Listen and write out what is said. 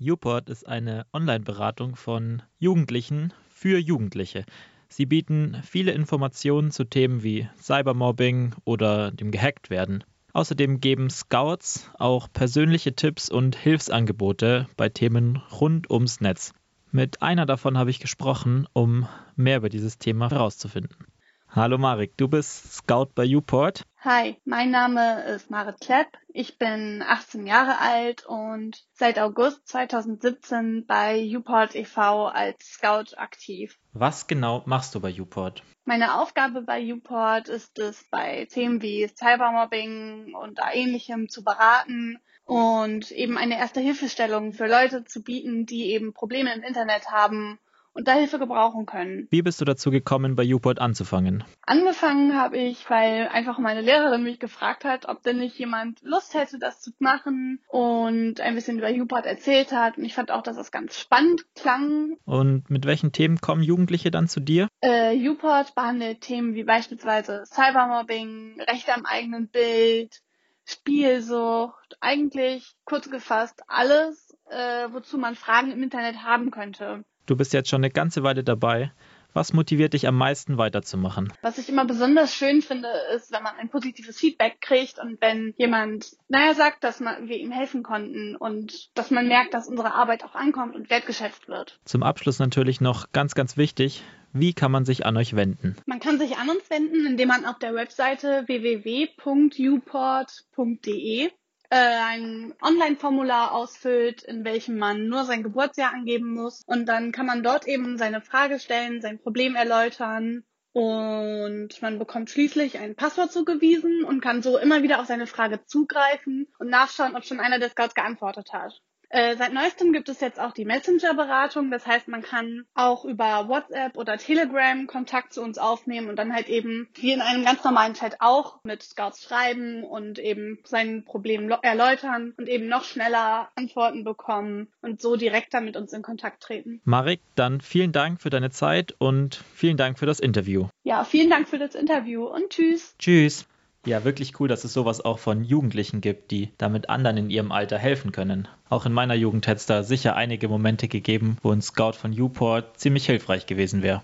Uport ist eine Online-Beratung von Jugendlichen für Jugendliche. Sie bieten viele Informationen zu Themen wie Cybermobbing oder dem Gehacktwerden. Außerdem geben Scouts auch persönliche Tipps und Hilfsangebote bei Themen rund ums Netz. Mit einer davon habe ich gesprochen, um mehr über dieses Thema herauszufinden. Hallo Marek, du bist Scout bei Uport. Hi, mein Name ist Marit Klepp. Ich bin 18 Jahre alt und seit August 2017 bei Uport e.V. als Scout aktiv. Was genau machst du bei Uport? Meine Aufgabe bei Uport ist es, bei Themen wie Cybermobbing und ähnlichem zu beraten und eben eine erste Hilfestellung für Leute zu bieten, die eben Probleme im Internet haben und da Hilfe gebrauchen können. Wie bist du dazu gekommen, bei Uport anzufangen? Angefangen habe ich, weil einfach meine Lehrerin mich gefragt hat, ob denn nicht jemand Lust hätte, das zu machen und ein bisschen über Uport erzählt hat. Und ich fand auch, dass es ganz spannend klang. Und mit welchen Themen kommen Jugendliche dann zu dir? Äh, Uport behandelt Themen wie beispielsweise Cybermobbing, Rechte am eigenen Bild, Spielsucht, eigentlich kurz gefasst alles, äh, wozu man Fragen im Internet haben könnte. Du bist jetzt schon eine ganze Weile dabei. Was motiviert dich am meisten weiterzumachen? Was ich immer besonders schön finde, ist, wenn man ein positives Feedback kriegt und wenn jemand, naja, sagt, dass man, wir ihm helfen konnten und dass man merkt, dass unsere Arbeit auch ankommt und wertgeschätzt wird. Zum Abschluss natürlich noch ganz, ganz wichtig. Wie kann man sich an euch wenden? Man kann sich an uns wenden, indem man auf der Webseite www.uport.de ein Online-Formular ausfüllt, in welchem man nur sein Geburtsjahr angeben muss. Und dann kann man dort eben seine Frage stellen, sein Problem erläutern. Und man bekommt schließlich ein Passwort zugewiesen und kann so immer wieder auf seine Frage zugreifen und nachschauen, ob schon einer der Scouts geantwortet hat. Äh, seit neuestem gibt es jetzt auch die Messenger-Beratung. Das heißt, man kann auch über WhatsApp oder Telegram Kontakt zu uns aufnehmen und dann halt eben wie in einem ganz normalen Chat auch mit Scouts schreiben und eben sein Problem erläutern und eben noch schneller Antworten bekommen und so direkter mit uns in Kontakt treten. Marek, dann vielen Dank für deine Zeit und vielen Dank für das Interview. Ja, vielen Dank für das Interview und tschüss. Tschüss. Ja, wirklich cool, dass es sowas auch von Jugendlichen gibt, die damit anderen in ihrem Alter helfen können. Auch in meiner Jugend hätte es da sicher einige Momente gegeben, wo ein Scout von Uport ziemlich hilfreich gewesen wäre.